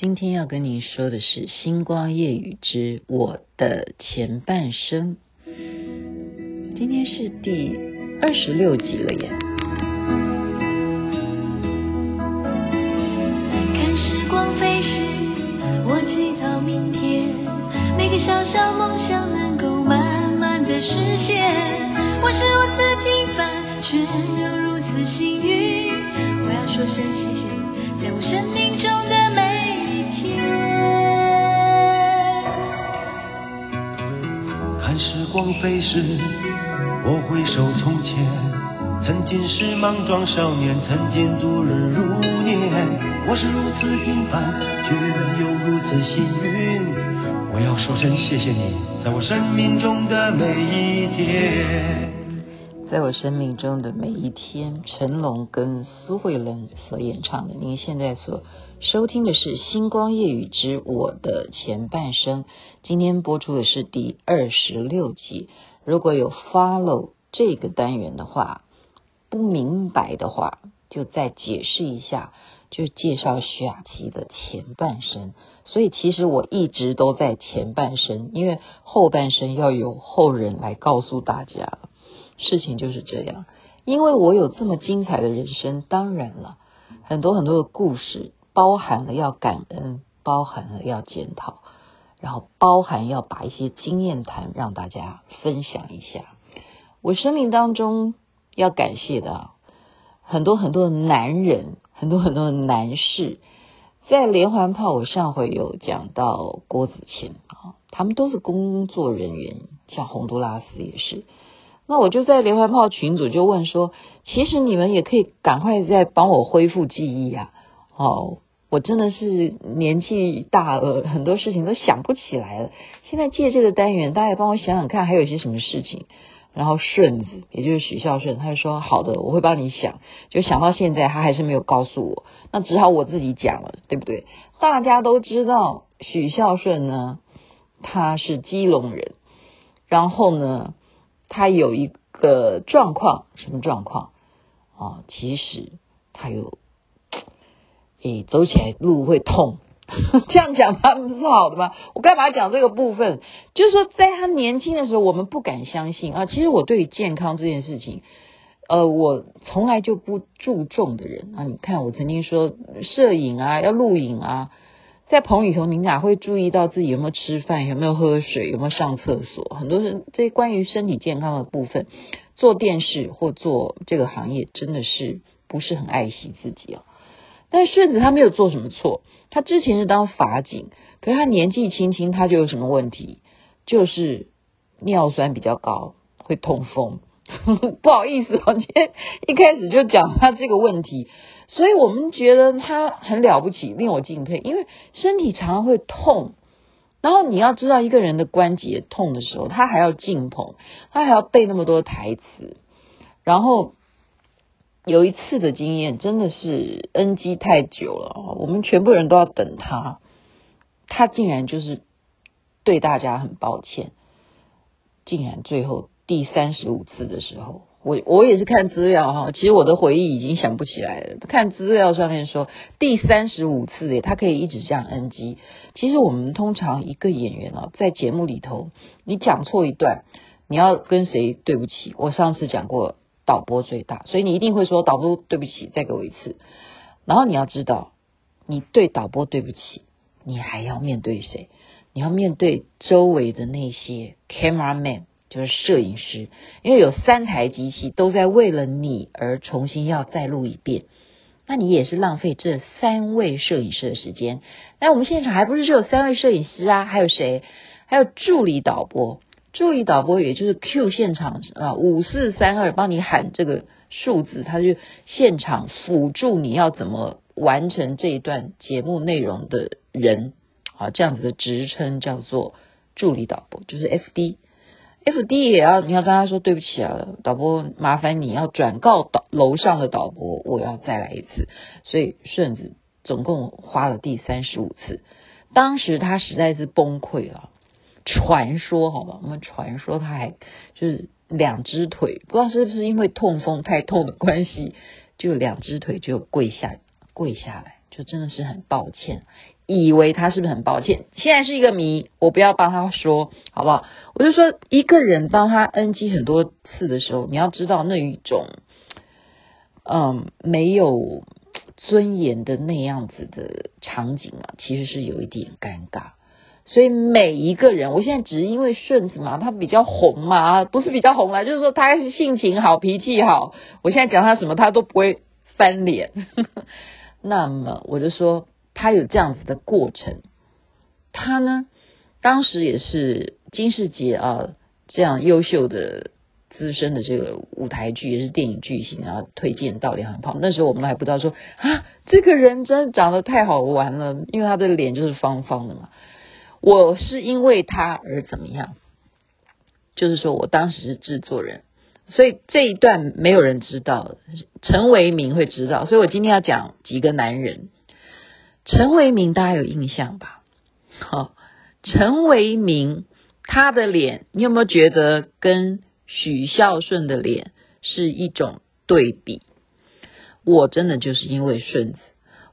今天要跟您说的是《星光夜雨之我的前半生》，今天是第二十六集了耶。看时光飞逝，除非是，我回首从前，曾经是莽撞少年，曾经度日如年。我是如此平凡，却又如此幸运。我要说声谢谢你，在我生命中的每一天。在我生命中的每一天，成龙跟苏慧伦所演唱的。您现在所收听的是《星光夜雨之我的前半生》，今天播出的是第二十六集。如果有 follow 这个单元的话，不明白的话，就再解释一下，就介绍徐雅琪的前半生。所以其实我一直都在前半生，因为后半生要有后人来告诉大家。事情就是这样，因为我有这么精彩的人生，当然了，很多很多的故事，包含了要感恩，包含了要检讨，然后包含要把一些经验谈让大家分享一下。我生命当中要感谢的很多很多的男人，很多很多的男士，在连环炮，我上回有讲到郭子乾啊，他们都是工作人员，像洪都拉斯也是。那我就在连环炮群组就问说，其实你们也可以赶快再帮我恢复记忆啊！哦，我真的是年纪大了，很多事情都想不起来了。现在借这个单元，大家也帮我想想看，还有一些什么事情。然后顺子，也就是许孝顺，他就说好的，我会帮你想。就想到现在，他还是没有告诉我，那只好我自己讲了，对不对？大家都知道许孝顺呢，他是基隆人，然后呢。他有一个状况，什么状况啊？其实他有，诶，走起来路会痛，这样讲他们是好的吗？我干嘛讲这个部分？就是说，在他年轻的时候，我们不敢相信啊。其实我对于健康这件事情，呃，我从来就不注重的人啊。你看，我曾经说摄影啊，要录影啊。在棚里头，你哪会注意到自己有没有吃饭、有没有喝水、有没有上厕所？很多人这关于身体健康的部分，做电视或做这个行业，真的是不是很爱惜自己啊？但顺子他没有做什么错，他之前是当法警，可是他年纪轻轻他就有什么问题？就是尿酸比较高，会痛风。不好意思，我今天一开始就讲他这个问题。所以我们觉得他很了不起，令我敬佩，因为身体常常会痛，然后你要知道一个人的关节痛的时候，他还要进棚，他还要背那么多台词，然后有一次的经验真的是 NG 太久了，我们全部人都要等他，他竟然就是对大家很抱歉，竟然最后第三十五次的时候。我我也是看资料哈，其实我的回忆已经想不起来了。看资料上面说第三十五次诶，他可以一直这样 NG。其实我们通常一个演员啊，在节目里头，你讲错一段，你要跟谁对不起？我上次讲过导播最大，所以你一定会说导播对不起，再给我一次。然后你要知道，你对导播对不起，你还要面对谁？你要面对周围的那些 cameraman。就是摄影师，因为有三台机器都在为了你而重新要再录一遍，那你也是浪费这三位摄影师的时间。那我们现场还不是只有三位摄影师啊？还有谁？还有助理导播，助理导播也就是 Q 现场啊，五四三二帮你喊这个数字，他就现场辅助你要怎么完成这一段节目内容的人啊，这样子的职称叫做助理导播，就是 FD。F D 也要，你要跟他说对不起啊，导播，麻烦你要转告导楼上的导播，我要再来一次。所以顺子总共花了第三十五次，当时他实在是崩溃了。传说好吧，我们传说他还就是两只腿，不知道是不是因为痛风太痛的关系，就两只腿就跪下跪下来，就真的是很抱歉。以为他是不是很抱歉？现在是一个谜，我不要帮他说，好不好？我就说，一个人当他 NG 很多次的时候，你要知道那一种，嗯，没有尊严的那样子的场景啊，其实是有一点尴尬。所以每一个人，我现在只是因为顺子嘛，他比较红嘛，不是比较红啦，就是说他是性情好，脾气好。我现在讲他什么，他都不会翻脸。那么我就说。他有这样子的过程，他呢，当时也是金世杰啊，这样优秀的资深的这个舞台剧也是电影巨星啊，推荐到连环炮。那时候我们还不知道说啊，这个人真的长得太好玩了，因为他的脸就是方方的嘛。我是因为他而怎么样？就是说我当时是制作人，所以这一段没有人知道，陈为民会知道。所以我今天要讲几个男人。陈为民，大家有印象吧？好，陈为民他的脸，你有没有觉得跟许孝顺的脸是一种对比？我真的就是因为顺子，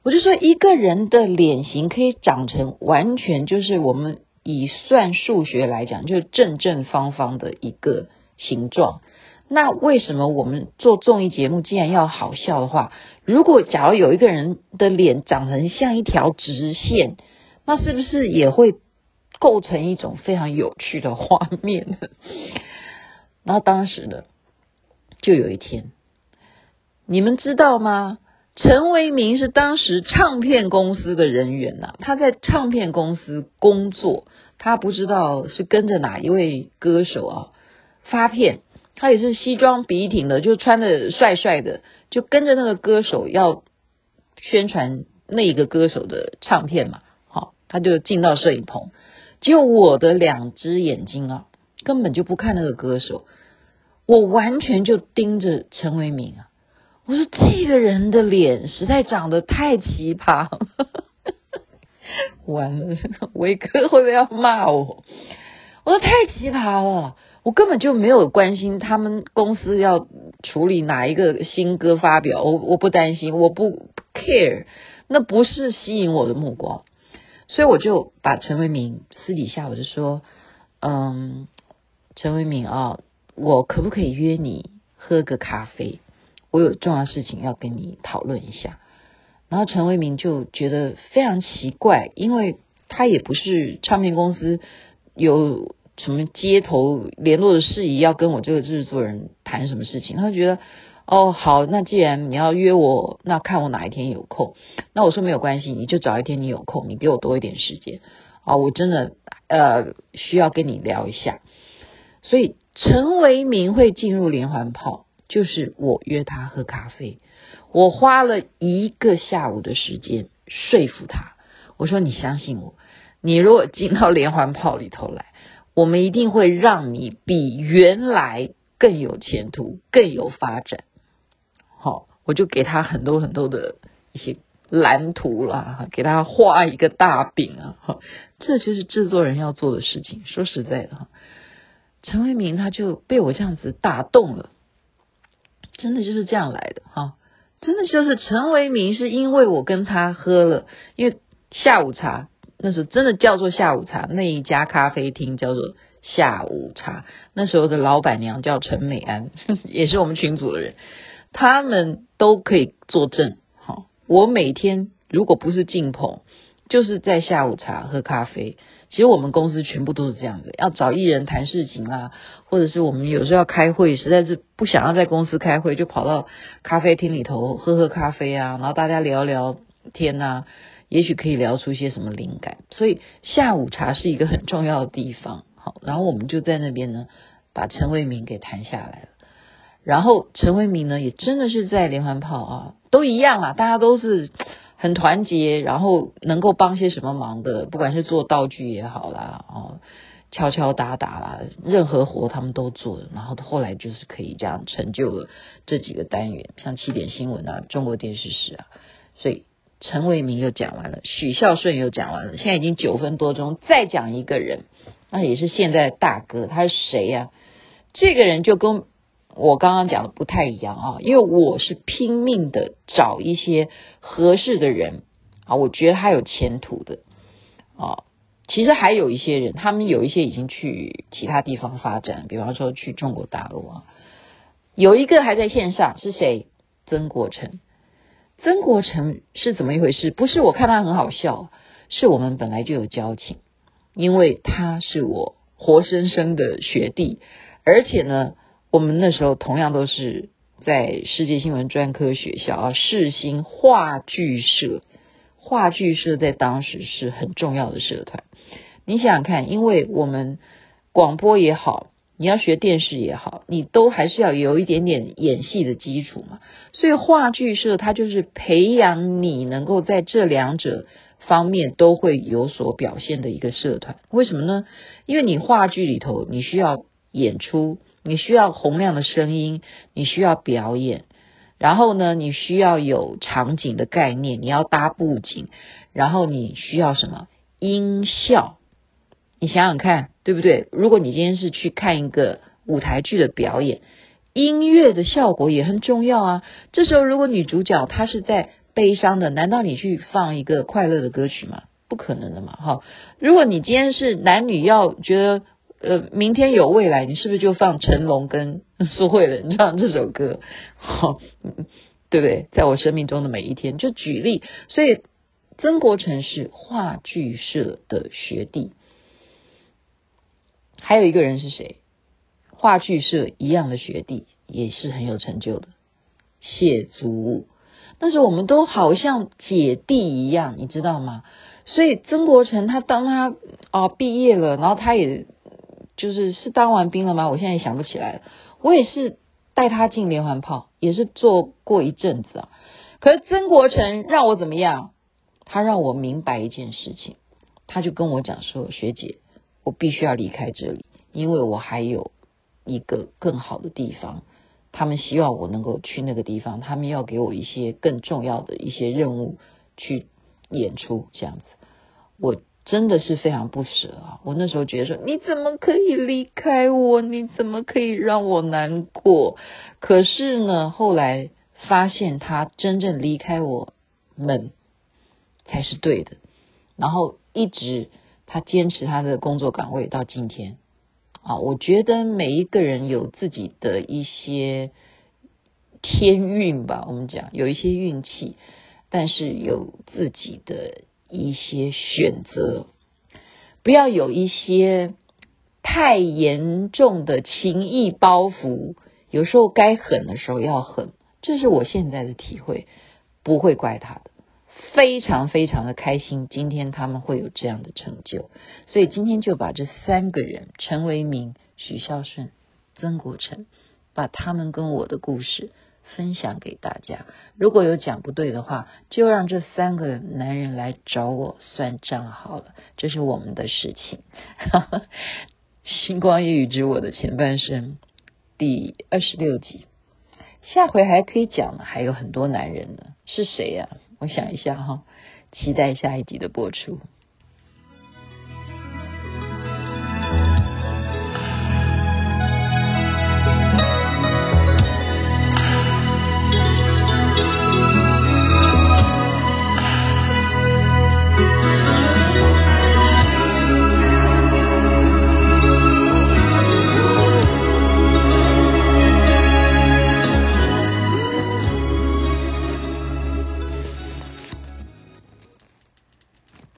我就说一个人的脸型可以长成完全就是我们以算数学来讲，就是正正方方的一个形状。那为什么我们做综艺节目既然要好笑的话，如果假如有一个人的脸长成像一条直线，那是不是也会构成一种非常有趣的画面呢？然后当时呢，就有一天，你们知道吗？陈为民是当时唱片公司的人员呐，他在唱片公司工作，他不知道是跟着哪一位歌手啊发片。他也是西装笔挺的，就穿的帅帅的，就跟着那个歌手要宣传那一个歌手的唱片嘛。好，他就进到摄影棚，就我的两只眼睛啊，根本就不看那个歌手，我完全就盯着陈为民啊。我说这个人的脸实在长得太奇葩，完了，维哥会不会要骂我？我说太奇葩了。我根本就没有关心他们公司要处理哪一个新歌发表，我我不担心，我不 care，那不是吸引我的目光，所以我就把陈为民私底下我就说，嗯，陈为民啊，我可不可以约你喝个咖啡？我有重要事情要跟你讨论一下。然后陈为民就觉得非常奇怪，因为他也不是唱片公司有。什么街头联络的事宜要跟我这个制作人谈什么事情？他就觉得哦好，那既然你要约我，那看我哪一天有空。那我说没有关系，你就找一天你有空，你给我多一点时间啊，我真的呃需要跟你聊一下。所以陈为民会进入连环炮，就是我约他喝咖啡，我花了一个下午的时间说服他。我说你相信我，你如果进到连环炮里头来。我们一定会让你比原来更有前途、更有发展。好，我就给他很多很多的一些蓝图啦，给他画一个大饼啊。哈，这就是制作人要做的事情。说实在的，哈，陈为民他就被我这样子打动了，真的就是这样来的哈。真的就是陈为民是因为我跟他喝了，因为下午茶。那时候真的叫做下午茶，那一家咖啡厅叫做下午茶。那时候的老板娘叫陈美安，也是我们群组的人，他们都可以作证。好，我每天如果不是进棚，就是在下午茶喝咖啡。其实我们公司全部都是这样的，要找艺人谈事情啊，或者是我们有时候要开会，实在是不想要在公司开会，就跑到咖啡厅里头喝喝咖啡啊，然后大家聊聊天啊。也许可以聊出一些什么灵感，所以下午茶是一个很重要的地方。好，然后我们就在那边呢，把陈为民给谈下来了。然后陈为民呢，也真的是在连环炮啊，都一样啊，大家都是很团结，然后能够帮些什么忙的，不管是做道具也好啦，哦，敲敲打打啦，任何活他们都做。然后后来就是可以这样成就了这几个单元，像七点新闻啊，中国电视史啊，所以。陈为民又讲完了，许孝顺又讲完了，现在已经九分多钟，再讲一个人，那也是现在的大哥，他是谁呀？这个人就跟我刚刚讲的不太一样啊，因为我是拼命的找一些合适的人啊，我觉得他有前途的啊。其实还有一些人，他们有一些已经去其他地方发展，比方说去中国大陆啊。有一个还在线上，是谁？曾国成。曾国成是怎么一回事？不是我看他很好笑，是我们本来就有交情，因为他是我活生生的学弟，而且呢，我们那时候同样都是在世界新闻专科学校啊，世新话剧社。话剧社在当时是很重要的社团。你想想看，因为我们广播也好，你要学电视也好，你都还是要有一点点演戏的基础嘛。所以话剧社它就是培养你能够在这两者方面都会有所表现的一个社团。为什么呢？因为你话剧里头你需要演出，你需要洪亮的声音，你需要表演，然后呢，你需要有场景的概念，你要搭布景，然后你需要什么？音效。你想想看，对不对？如果你今天是去看一个舞台剧的表演，音乐的效果也很重要啊。这时候，如果女主角她是在悲伤的，难道你去放一个快乐的歌曲吗？不可能的嘛，哈。如果你今天是男女要觉得呃明天有未来，你是不是就放成龙跟 苏慧伦唱这首歌？好，对不对？在我生命中的每一天，就举例。所以曾国城是话剧社的学弟。还有一个人是谁？话剧社一样的学弟，也是很有成就的谢祖武。那时候我们都好像姐弟一样，你知道吗？所以曾国成他当他哦毕业了，然后他也就是是当完兵了吗？我现在也想不起来了。我也是带他进连环炮，也是做过一阵子啊。可是曾国成让我怎么样？他让我明白一件事情，他就跟我讲说：“学姐。”我必须要离开这里，因为我还有一个更好的地方。他们希望我能够去那个地方，他们要给我一些更重要的一些任务去演出，这样子。我真的是非常不舍啊！我那时候觉得说，你怎么可以离开我？你怎么可以让我难过？可是呢，后来发现他真正离开我们才是对的，然后一直。他坚持他的工作岗位到今天啊，我觉得每一个人有自己的一些天运吧，我们讲有一些运气，但是有自己的一些选择，不要有一些太严重的情义包袱，有时候该狠的时候要狠，这是我现在的体会，不会怪他的。非常非常的开心，今天他们会有这样的成就，所以今天就把这三个人陈为民、许孝顺、曾国成，把他们跟我的故事分享给大家。如果有讲不对的话，就让这三个男人来找我算账好了，这是我们的事情。星光夜雨之我的前半生第二十六集，下回还可以讲呢，还有很多男人呢，是谁呀、我想一下哈，期待下一集的播出。